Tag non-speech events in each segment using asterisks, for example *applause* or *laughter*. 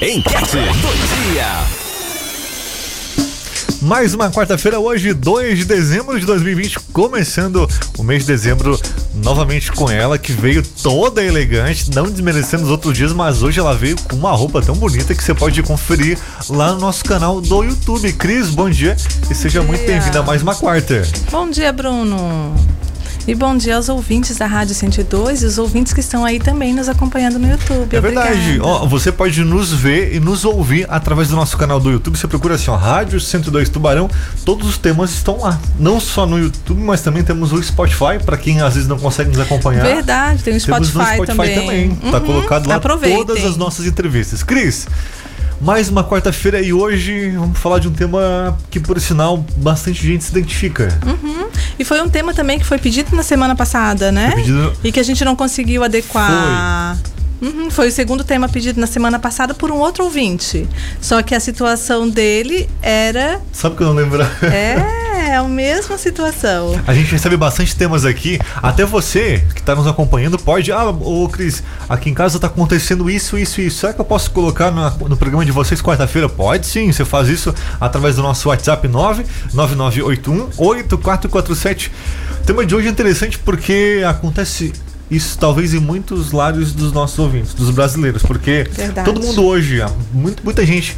Enquete do dia. Mais uma quarta-feira, hoje, 2 de dezembro de 2020, começando o mês de dezembro novamente com ela, que veio toda elegante, não desmerecendo os outros dias, mas hoje ela veio com uma roupa tão bonita que você pode conferir lá no nosso canal do YouTube. Cris, bom dia e seja muito bem-vinda a mais uma quarta. Bom dia, Bruno. E bom dia aos ouvintes da Rádio 102 e os ouvintes que estão aí também nos acompanhando no YouTube. É verdade. Ó, você pode nos ver e nos ouvir através do nosso canal do YouTube. Você procura assim, ó, Rádio 102 Tubarão. Todos os temas estão lá. Não só no YouTube, mas também temos o Spotify, para quem às vezes não consegue nos acompanhar. Verdade, tem o Spotify, temos no Spotify também. também. Tá uhum. Tá colocado lá Aproveitem. todas as nossas entrevistas. Cris, mais uma quarta-feira e hoje vamos falar de um tema que, por sinal, bastante gente se identifica. Uhum. E foi um tema também que foi pedido na semana passada, né? Pedido... E que a gente não conseguiu adequar. Foi. Uhum, foi o segundo tema pedido na semana passada por um outro ouvinte. Só que a situação dele era. Sabe que eu não lembro? É, é a mesma situação. A gente recebe bastante temas aqui. Até você que está nos acompanhando pode. Ah, ô Cris, aqui em casa está acontecendo isso, isso, isso. Será que eu posso colocar no, no programa de vocês quarta-feira? Pode sim. Você faz isso através do nosso WhatsApp 99981 8447. O tema de hoje é interessante porque acontece isso talvez em muitos lares dos nossos ouvintes, dos brasileiros, porque Verdade. todo mundo hoje, muito, muita gente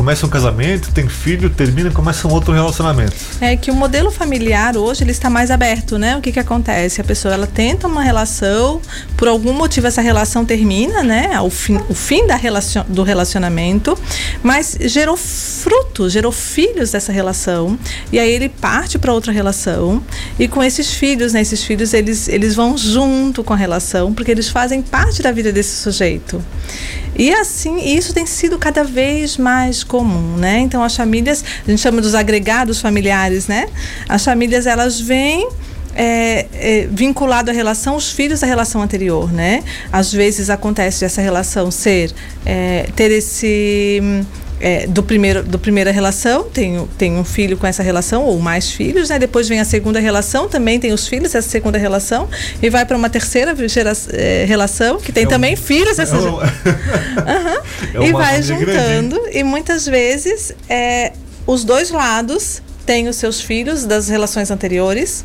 começa um casamento, tem filho, termina, começa um outro relacionamento. É que o modelo familiar hoje ele está mais aberto, né? O que que acontece? A pessoa ela tenta uma relação, por algum motivo essa relação termina, né? O fim, o fim da relacion, do relacionamento, mas gerou frutos, gerou filhos dessa relação e aí ele parte para outra relação e com esses filhos, né? Esses filhos eles eles vão junto com a relação porque eles fazem parte da vida desse sujeito. E assim, isso tem sido cada vez mais comum, né? Então as famílias, a gente chama dos agregados familiares, né? As famílias elas vêm é, é, vinculado à relação, os filhos da relação anterior, né? Às vezes acontece essa relação ser é, ter esse é, do primeiro do primeira relação tem, tem um filho com essa relação ou mais filhos né depois vem a segunda relação também tem os filhos essa segunda relação e vai para uma terceira gera, é, relação que tem é também um, filhos essa é um, uhum. *laughs* e vai juntando e muitas vezes é, os dois lados têm os seus filhos das relações anteriores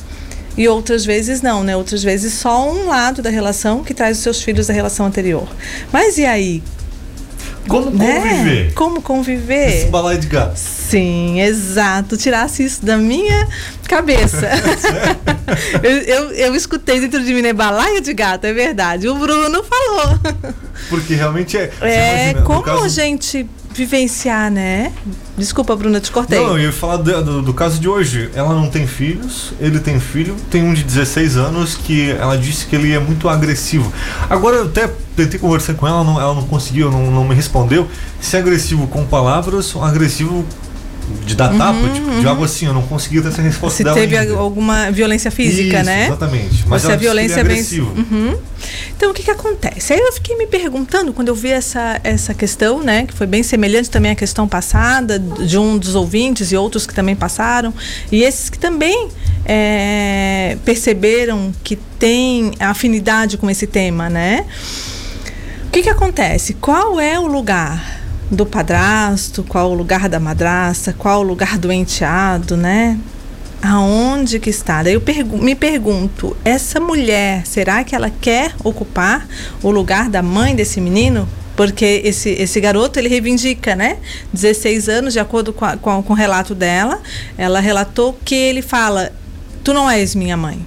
e outras vezes não, né? Outras vezes só um lado da relação que traz os seus filhos da relação anterior. Mas e aí? Como né? conviver? Como conviver? Esse balaio de gato. Sim, exato. Tirasse isso da minha cabeça. *laughs* eu, eu, eu, escutei dentro de mim, né? Balaio de gato, é verdade. O Bruno falou. Porque realmente é. É, imagina, como caso... a gente vivenciar, né? Desculpa, Bruna, te cortei. Não, eu ia falar do, do, do, caso de hoje. Ela não tem filhos, ele tem filho, tem um de 16 anos que ela disse que ele é muito agressivo. Agora, eu até tentei conversar com ela, não, ela não conseguiu, não, não me respondeu. Se é agressivo com palavras agressivo de dar tapa, uhum, tipo, uhum. de algo assim, eu não consegui ter essa resposta Se dela. teve ainda. alguma violência física, Isso, né? Exatamente. Mas a violência é bem. Uhum. Então o que que acontece? Aí eu fiquei me perguntando quando eu vi essa, essa questão, né? Que foi bem semelhante também à questão passada, de um dos ouvintes e outros que também passaram, e esses que também é, perceberam que tem afinidade com esse tema, né? O que que acontece? Qual é o lugar do padrasto, qual o lugar da madrasta, qual o lugar do enteado, né? Aonde que está? Daí eu pergu me pergunto, essa mulher, será que ela quer ocupar o lugar da mãe desse menino? Porque esse, esse garoto, ele reivindica, né? 16 anos, de acordo com, a, com, com o relato dela, ela relatou que ele fala, tu não és minha mãe.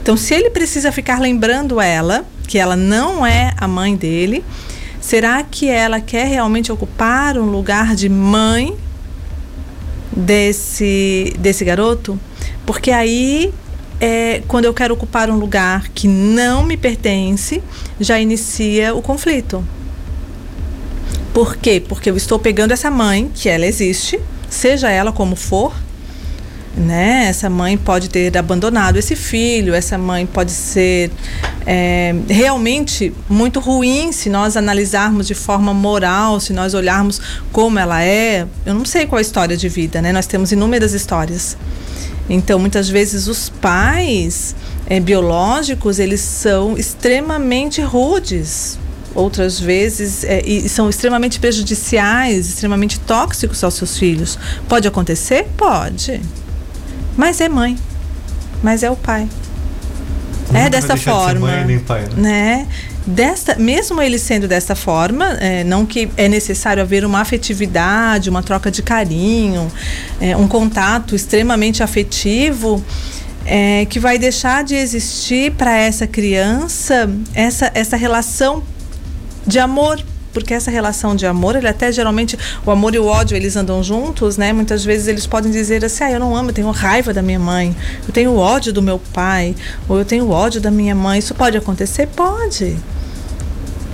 Então, se ele precisa ficar lembrando ela, que ela não é a mãe dele, Será que ela quer realmente ocupar um lugar de mãe desse, desse garoto? Porque aí, é, quando eu quero ocupar um lugar que não me pertence, já inicia o conflito. Por quê? Porque eu estou pegando essa mãe, que ela existe, seja ela como for, né? Essa mãe pode ter abandonado esse filho, essa mãe pode ser é, realmente muito ruim se nós analisarmos de forma moral, se nós olharmos como ela é. Eu não sei qual é a história de vida, né? Nós temos inúmeras histórias. Então, muitas vezes os pais é, biológicos eles são extremamente rudes outras vezes, é, e são extremamente prejudiciais, extremamente tóxicos aos seus filhos. Pode acontecer? Pode. Mas é mãe. Mas é o pai. É dessa deixar de forma. mãe nem pai, né? né? Desta, mesmo ele sendo dessa forma, é, não que é necessário haver uma afetividade, uma troca de carinho, é, um contato extremamente afetivo, é, que vai deixar de existir para essa criança essa, essa relação de amor porque essa relação de amor, ele até geralmente o amor e o ódio eles andam juntos, né? Muitas vezes eles podem dizer assim: "Ah, eu não amo, eu tenho raiva da minha mãe, eu tenho ódio do meu pai, ou eu tenho ódio da minha mãe". Isso pode acontecer? Pode.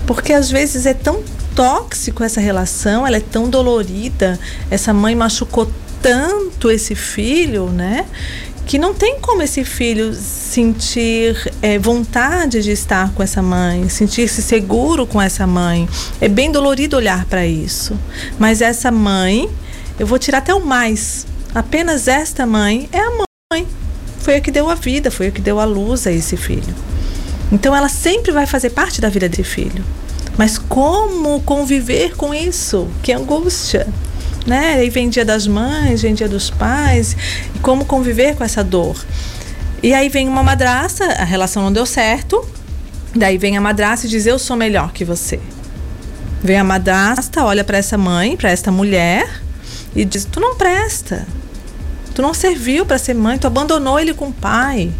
Porque às vezes é tão tóxico essa relação, ela é tão dolorida, essa mãe machucou tanto esse filho, né? Que não tem como esse filho sentir é, vontade de estar com essa mãe, sentir-se seguro com essa mãe. É bem dolorido olhar para isso. Mas essa mãe, eu vou tirar até o mais. Apenas esta mãe é a mãe. Foi a que deu a vida, foi a que deu a luz a esse filho. Então ela sempre vai fazer parte da vida desse filho. Mas como conviver com isso? Que angústia né? Aí vem dia das mães, vem dia dos pais, e como conviver com essa dor. E aí vem uma madrasta, a relação não deu certo, daí vem a madrasta e diz: Eu sou melhor que você. Vem a madrasta, olha para essa mãe, para esta mulher, e diz: Tu não presta. Tu não serviu para ser mãe, tu abandonou ele com o pai.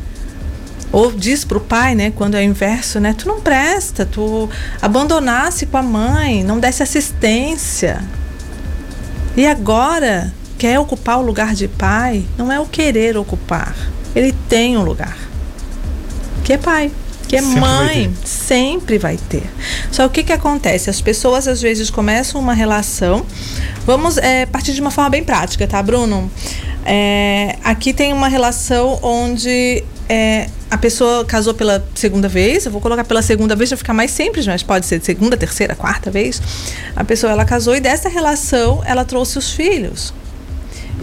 Ou diz para o pai, né, quando é o inverso, né, tu não presta, tu abandonasse com a mãe, não desse assistência. E agora quer ocupar o lugar de pai, não é o querer ocupar. Ele tem um lugar. Que é pai, que é Sempre mãe, vai sempre vai ter. Só o que que acontece? As pessoas às vezes começam uma relação. Vamos é, partir de uma forma bem prática, tá, Bruno? É, aqui tem uma relação onde é, a pessoa casou pela segunda vez, eu vou colocar pela segunda vez para ficar mais simples, mas pode ser segunda, terceira, quarta vez. A pessoa ela casou e dessa relação ela trouxe os filhos.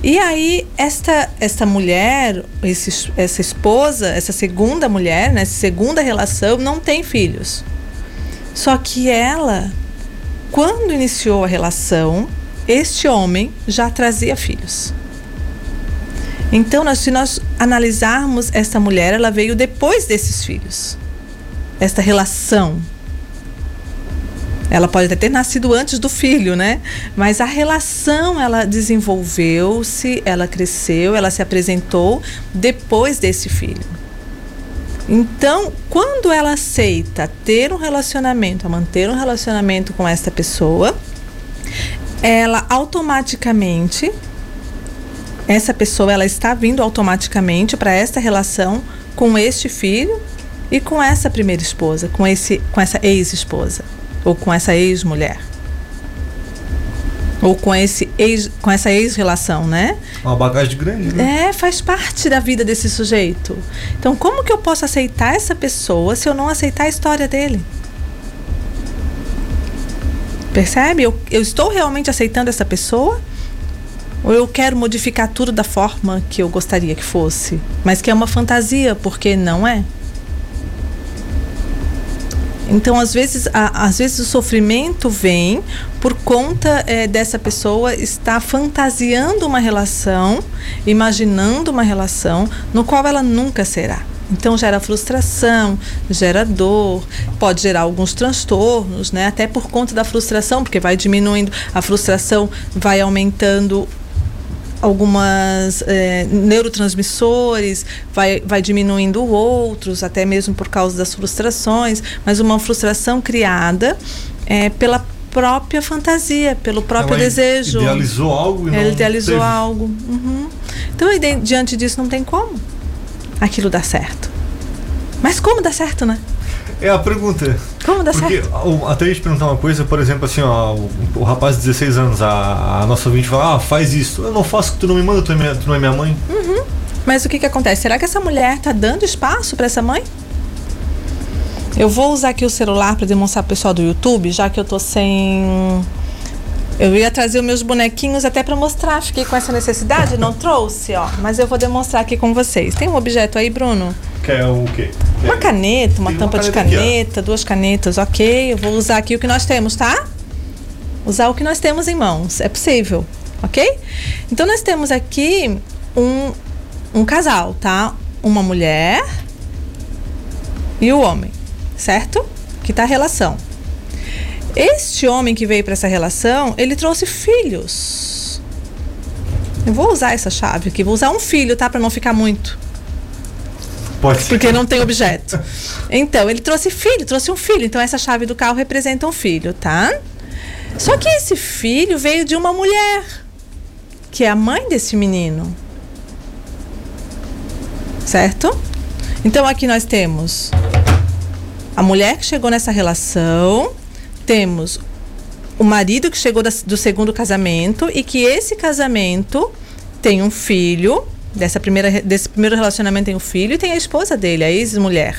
E aí esta esta mulher, esse, essa esposa, essa segunda mulher, né, segunda relação não tem filhos. Só que ela, quando iniciou a relação, este homem já trazia filhos. Então, nós, se nós analisarmos esta mulher, ela veio depois desses filhos. Esta relação. Ela pode até ter nascido antes do filho, né? Mas a relação, ela desenvolveu-se, ela cresceu, ela se apresentou depois desse filho. Então, quando ela aceita ter um relacionamento, manter um relacionamento com esta pessoa, ela automaticamente essa pessoa ela está vindo automaticamente para esta relação com este filho e com essa primeira esposa, com esse com essa ex-esposa ou com essa ex-mulher. Ou com esse ex, com essa ex-relação, né? Uma bagagem grande, né? É, faz parte da vida desse sujeito. Então, como que eu posso aceitar essa pessoa se eu não aceitar a história dele? Percebe? Eu, eu estou realmente aceitando essa pessoa? Ou eu quero modificar tudo da forma que eu gostaria que fosse, mas que é uma fantasia, porque não é? Então, às vezes, a, às vezes o sofrimento vem por conta é, dessa pessoa estar fantasiando uma relação, imaginando uma relação no qual ela nunca será. Então gera frustração, gera dor, pode gerar alguns transtornos, né? Até por conta da frustração, porque vai diminuindo, a frustração vai aumentando algumas é, neurotransmissores, vai, vai diminuindo outros, até mesmo por causa das frustrações, mas uma frustração criada é, pela própria fantasia, pelo próprio Ela desejo. Idealizou algo e Ela não idealizou teve. algo. Uhum. Então, diante disso, não tem como aquilo dar certo. Mas como dá certo, né? É a pergunta. Como dá Porque certo? o- até a gente perguntar uma coisa, por exemplo, assim, ó, o, o rapaz de 16 anos, a, a nossa ouvinte fala, ah, faz isso. Eu não faço, tu não me manda, tu, é minha- tu não é minha mãe. Mas o que, que acontece? Será que essa mulher tá dando espaço para essa mãe? Eu vou usar aqui o celular para demonstrar pro pessoal do YouTube, já que eu tô sem. Eu ia trazer os meus bonequinhos até para mostrar, fiquei com essa necessidade, não trouxe, ó. Mas eu vou demonstrar aqui com vocês. Tem um objeto aí, Bruno? Quer o quê? Uma caneta, uma Tem uma tampa de caneta aqui, caneta, duas canetas, ok. Eu vou usar aqui o que nós temos, tá? Usar o que nós temos em mãos. É possível, ok? Então nós temos aqui um, um casal, tá? Uma mulher e o homem, certo? Que tá a relação. Este homem que veio para essa relação, ele trouxe filhos. Eu vou usar essa chave aqui, vou usar um filho, tá? Para não ficar muito. Pode ser. Porque não tem objeto. Então, ele trouxe filho, trouxe um filho. Então, essa chave do carro representa um filho, tá? Só que esse filho veio de uma mulher, que é a mãe desse menino. Certo? Então, aqui nós temos a mulher que chegou nessa relação, temos o marido que chegou das- do segundo casamento e que esse casamento tem um filho, dessa primeira, desse primeiro relacionamento tem um filho e tem a esposa dele, a ex-mulher.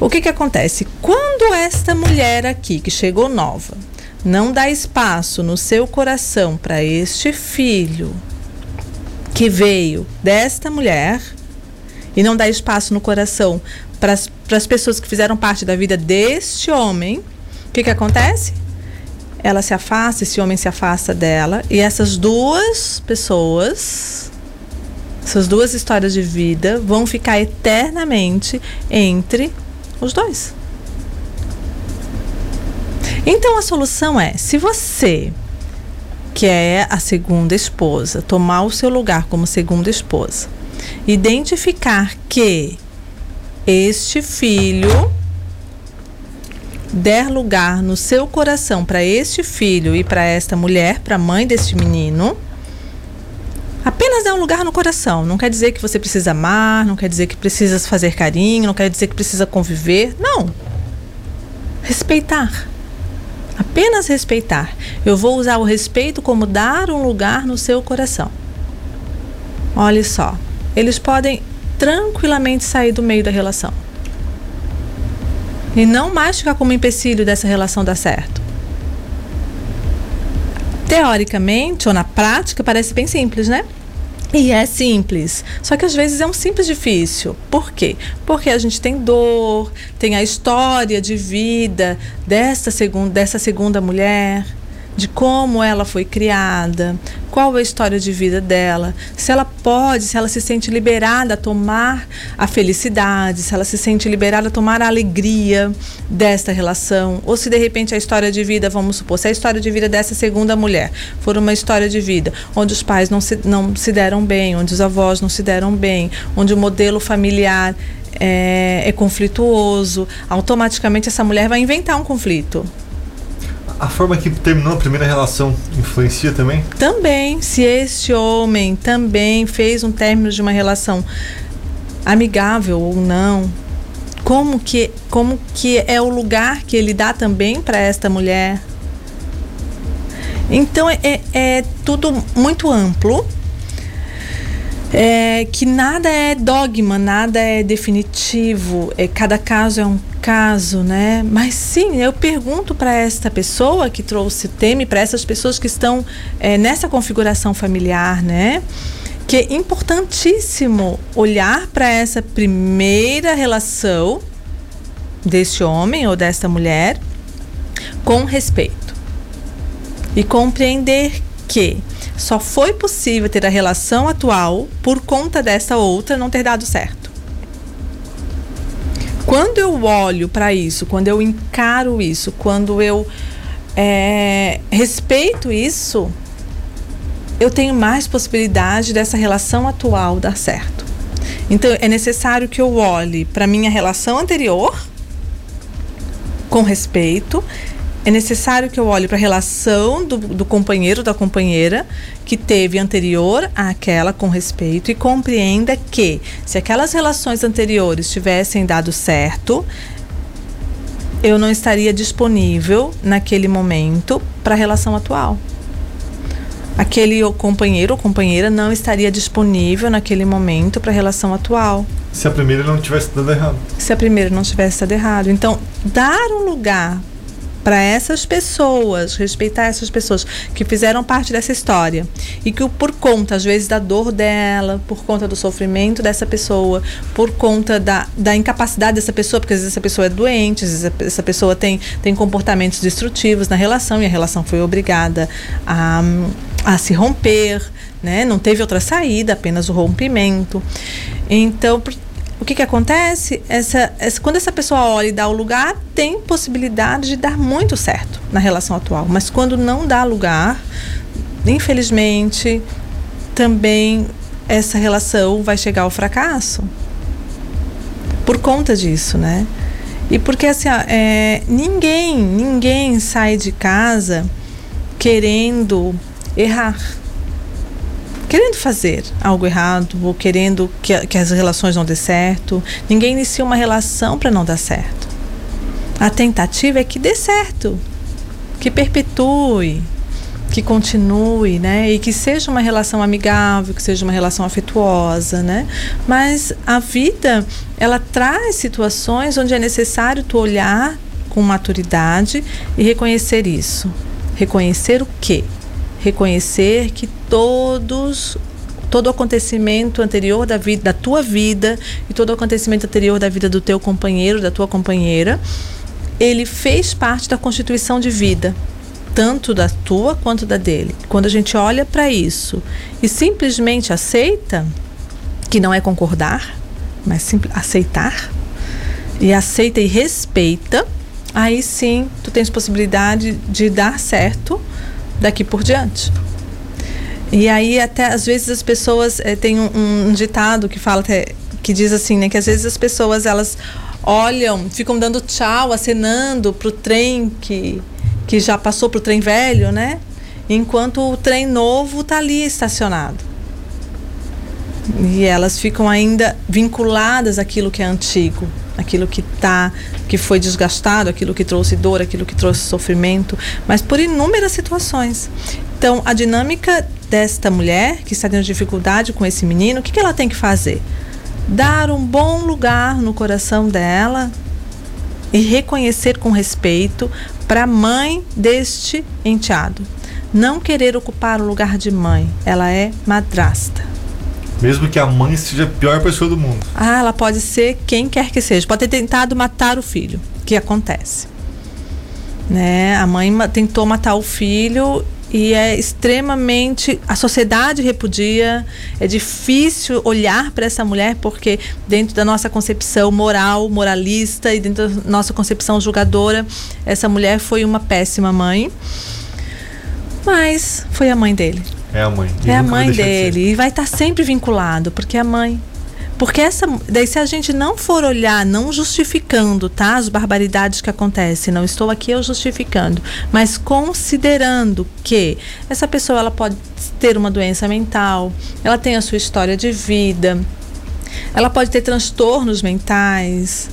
O que que acontece? Quando esta mulher aqui, que chegou nova, não dá espaço no seu coração para este filho que veio desta mulher e não dá espaço no coração para as pessoas que fizeram parte da vida deste homem, o que que acontece? Ela se afasta, esse homem se afasta dela e essas duas pessoas, essas duas histórias de vida vão ficar eternamente entre os dois. Então a solução é, se você que é a segunda esposa, tomar o seu lugar como segunda esposa, identificar que este filho der lugar no seu coração para este filho e para esta mulher, para a mãe deste menino, apenas dê um lugar no coração. Não quer dizer que você precisa amar, não quer dizer que precisa fazer carinho, não quer dizer que precisa conviver. Não. Respeitar. Apenas respeitar. Eu vou usar o respeito como dar um lugar no seu coração. Olhe só. Eles podem tranquilamente sair do meio da relação. E não mais ficar como empecilho dessa relação dar certo. Teoricamente ou na prática parece bem simples, né? E é simples. Só que às vezes é um simples difícil. Por quê? Porque a gente tem dor, tem a história de vida desta segunda, dessa segunda mulher, de como ela foi criada, qual é a história de vida dela, se ela pode, se ela se sente liberada a tomar a felicidade, se ela se sente liberada a tomar a alegria desta relação, ou se de repente a história de vida, vamos supor, se a história de vida dessa segunda mulher for uma história de vida onde os pais não se, não se deram bem, onde os avós não se deram bem, onde o modelo familiar é, é conflituoso, automaticamente essa mulher vai inventar um conflito. A forma que terminou a primeira relação influencia também? Também, se este homem também fez um término de uma relação amigável ou não, como que, como que é o lugar que ele dá também para esta mulher? Então é, é, é tudo muito amplo. É, que nada é dogma, nada é definitivo, é, cada caso é um caso, né? Mas sim, eu pergunto para esta pessoa que trouxe tema, para essas pessoas que estão é, nessa configuração familiar, né? Que é importantíssimo olhar para essa primeira relação deste homem ou desta mulher com respeito e compreender que só foi possível ter a relação atual por conta dessa outra não ter dado certo. Quando eu olho para isso, quando eu encaro isso, quando eu é, respeito isso, eu tenho mais possibilidade dessa relação atual dar certo. Então é necessário que eu olhe para minha relação anterior com respeito é necessário que eu olhe para a relação do, do companheiro, da companheira, que teve anterior àquela com respeito e compreenda que, se aquelas relações anteriores tivessem dado certo, eu não estaria disponível naquele momento para a relação atual. Aquele companheiro ou companheira não estaria disponível naquele momento para a relação atual. Se a primeira não tivesse dado errado. Se a primeira não tivesse dado errado. Então, dar um lugar para essas pessoas, respeitar essas pessoas que fizeram parte dessa história e que por conta às vezes da dor dela, por conta do sofrimento dessa pessoa, por conta da, da incapacidade dessa pessoa, porque às vezes essa pessoa é doente, às vezes essa pessoa tem, tem comportamentos destrutivos na relação e a relação foi obrigada a, a se romper, né? Não teve outra saída, apenas o rompimento. Então, o que, que acontece? Essa, essa, quando essa pessoa olha e dá o lugar, tem possibilidade de dar muito certo na relação atual. Mas quando não dá lugar, infelizmente, também essa relação vai chegar ao fracasso. Por conta disso, né? E porque assim, é, ninguém, ninguém sai de casa querendo errar querendo fazer algo errado ou querendo que, que as relações não dê certo. Ninguém inicia uma relação para não dar certo. A tentativa é que dê certo, que perpetue, que continue, né? E que seja uma relação amigável, que seja uma relação afetuosa, né? Mas a vida, ela traz situações onde é necessário tu olhar com maturidade e reconhecer isso. Reconhecer o quê? Reconhecer que todos todo acontecimento anterior da vida da tua vida e todo acontecimento anterior da vida do teu companheiro, da tua companheira, ele fez parte da constituição de vida, tanto da tua quanto da dele. Quando a gente olha para isso e simplesmente aceita, que não é concordar, mas aceitar, e aceita e respeita, aí sim tu tens possibilidade de dar certo daqui por diante. E aí até às vezes as pessoas é, tem um, um, ditado que fala que diz assim, né, que às vezes as pessoas elas olham, ficam dando tchau, acenando pro trem que que já passou pro trem velho, né? Enquanto o trem novo tá ali estacionado. E elas ficam ainda vinculadas àquilo que é antigo, aquilo que tá, que foi desgastado, aquilo que trouxe dor, aquilo que trouxe sofrimento, mas por inúmeras situações. Então, a dinâmica desta mulher que está tendo dificuldade com esse menino, o que, que ela tem que fazer? Dar um bom lugar no coração dela e reconhecer com respeito para a mãe deste enteado. Não querer ocupar o lugar de mãe, ela é madrasta. Mesmo que a mãe seja a pior pessoa do mundo. Ah, ela pode ser quem quer que seja. Pode ter tentado matar o filho, que acontece. Né? A mãe tentou matar o filho e é extremamente a sociedade repudia é difícil olhar para essa mulher porque dentro da nossa concepção moral moralista e dentro da nossa concepção julgadora essa mulher foi uma péssima mãe mas foi a mãe dele é a mãe. E é a mãe dele. De e vai estar tá sempre vinculado, porque é a mãe. Porque essa. Daí, se a gente não for olhar, não justificando, tá? As barbaridades que acontecem, não estou aqui eu justificando, mas considerando que essa pessoa ela pode ter uma doença mental, ela tem a sua história de vida, ela pode ter transtornos mentais,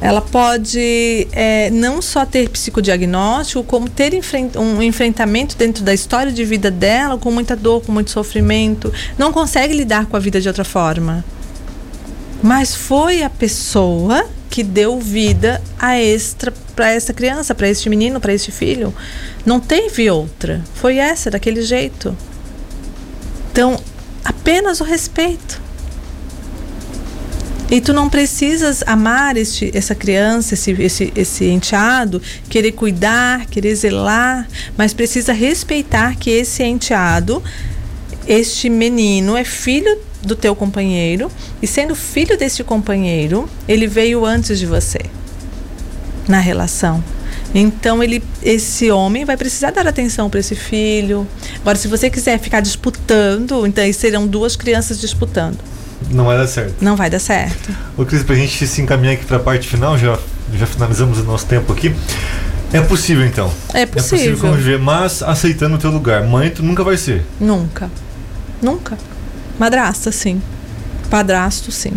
ela pode é, não só ter psicodiagnóstico, como ter um enfrentamento dentro da história de vida dela com muita dor, com muito sofrimento, não consegue lidar com a vida de outra forma. Mas foi a pessoa que deu vida a extra para essa criança, para este menino, para este filho. Não teve outra. Foi essa, daquele jeito. Então, apenas o respeito. E tu não precisas amar este, essa criança, esse, esse, esse enteado, querer cuidar, querer zelar, mas precisa respeitar que esse enteado, este menino, é filho do teu companheiro e sendo filho deste companheiro, ele veio antes de você na relação. Então ele, esse homem vai precisar dar atenção para esse filho. Agora, se você quiser ficar disputando, então serão duas crianças disputando. Não vai dar certo. Não vai dar certo. Ô Cris, pra gente se encaminhar aqui pra parte final, já, já finalizamos o nosso tempo aqui. É possível então. É possível. É possível conviver, mas aceitando o teu lugar. Mãe, tu nunca vai ser. Nunca. Nunca. Madrasta, sim. Padrasto, sim.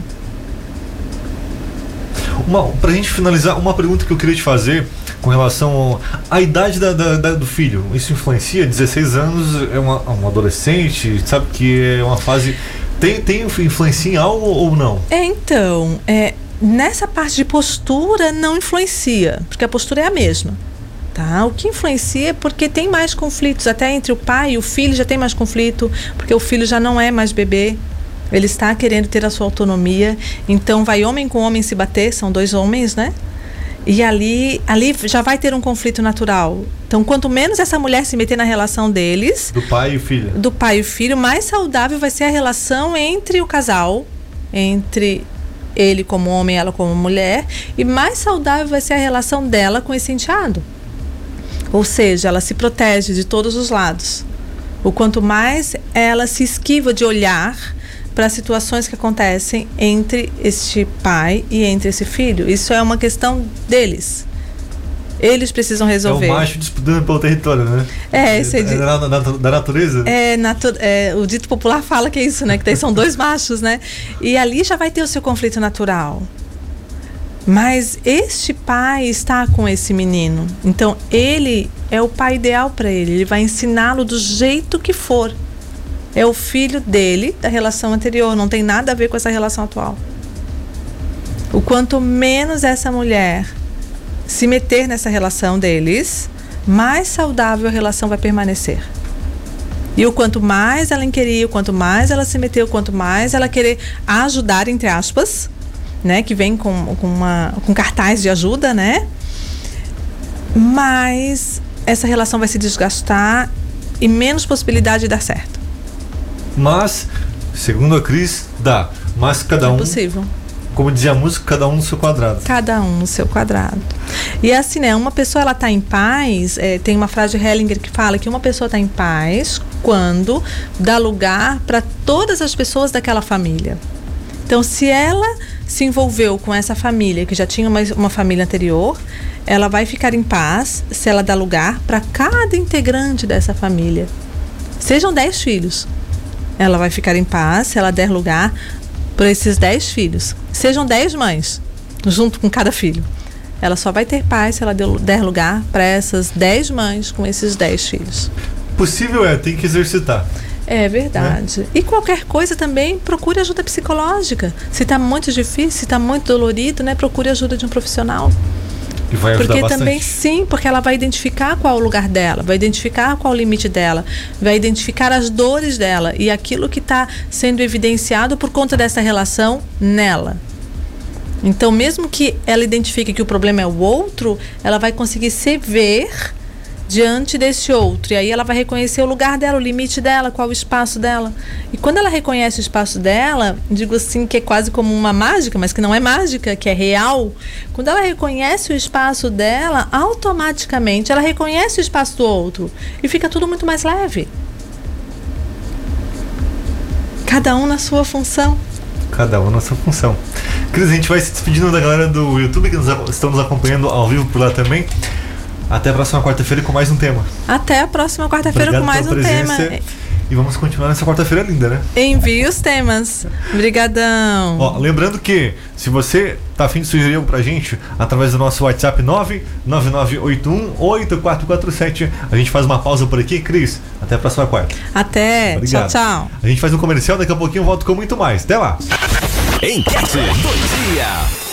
Uma, pra gente finalizar, uma pergunta que eu queria te fazer com relação à idade da, da, da, do filho. Isso influencia? 16 anos é uma, um adolescente, sabe que é uma fase tem, tem influencia em algo ou não? É, então, é, nessa parte de postura não influencia, porque a postura é a mesma. Tá? O que influencia é porque tem mais conflitos, até entre o pai e o filho já tem mais conflito, porque o filho já não é mais bebê, ele está querendo ter a sua autonomia. Então vai homem com homem se bater, são dois homens, né? E ali, ali já vai ter um conflito natural. Então, quanto menos essa mulher se meter na relação deles, Do pai e o filho. do pai e o filho, mais saudável vai ser a relação entre o casal, entre ele como homem, ela como mulher, e mais saudável vai ser a relação dela com esse enteado. Ou seja, ela se protege de todos os lados. O quanto mais ela se esquiva de olhar para situações que acontecem entre este pai e entre esse filho. Isso é uma questão deles. Eles precisam resolver. É o macho disputando pelo território, né? É, esse é de- da, da- da natureza. É, natu- é, o dito popular fala que é isso, né? Que daí são dois *laughs* machos, né? E ali já vai ter o seu conflito natural. Mas este pai está com esse menino. Então ele é o pai ideal para ele. Ele vai ensiná-lo do jeito que for. É o filho dele da relação anterior. Não tem nada a ver com essa relação atual. O quanto menos essa mulher se meter nessa relação deles, mais saudável a relação vai permanecer. E o quanto mais ela queria, o quanto mais ela se meteu, o quanto mais ela querer ajudar, entre aspas, né? Que vem com, com, uma, com cartaz de ajuda, né? Mais essa relação vai se desgastar e menos possibilidade de dar certo. Mas, segundo a Cris, dá. Mas cada é um, possível. como dizia a música, cada um no seu quadrado. Cada um no seu quadrado. E assim, né? Uma pessoa ela tá em paz. é, tem uma frase de Hellinger que fala que uma pessoa está em paz quando dá lugar para todas as pessoas daquela família. Então, se ela se envolveu com essa família que já tinha uma, uma família anterior, ela vai ficar em paz se ela dá lugar para cada integrante dessa família. Sejam dez filhos. Ela vai ficar em paz se ela der lugar para esses dez filhos. Sejam dez mães, junto com cada filho. Ela só vai ter paz se ela der lugar para essas dez mães com esses dez filhos. Possível é, tem que exercitar. É verdade. E qualquer coisa também, procure ajuda psicológica. Se está muito difícil, se está muito dolorido, né, procure ajuda de um profissional. E vai ajudar Porque bastante. também sim, porque ela vai identificar qual é o lugar dela, vai identificar qual é o limite dela, vai identificar as dores dela e aquilo que está sendo evidenciado por conta dessa relação nela. Então, mesmo que ela identifique que o problema é o outro, ela vai conseguir se ver diante desse outro. E aí ela vai reconhecer o lugar dela, o limite dela, qual o espaço dela. E quando ela reconhece o espaço dela, digo assim que é quase como uma mágica, mas que não é mágica, que é real. Quando ela reconhece o espaço dela, automaticamente ela reconhece o espaço do outro e fica tudo muito mais leve. Cada um na sua função. Cada um na sua função. Cris, a gente vai se despedindo da galera do YouTube que nos, estão nos acompanhando ao vivo por lá também. Até a próxima quarta-feira com mais um tema. Até a próxima quarta-feira com mais um pela tema. presença. E vamos continuar nessa quarta-feira linda, né? Envie os temas. Obrigadão. Ó, lembrando que se você tá afim de sugerir algo pra gente, através do nosso WhatsApp 999818447, a gente faz uma pausa por aqui. Cris, até a próxima quarta. Até. Obrigado. Tchau, tchau. A gente faz um comercial, daqui a pouquinho eu volto com muito mais. Até lá! Enquete do dia.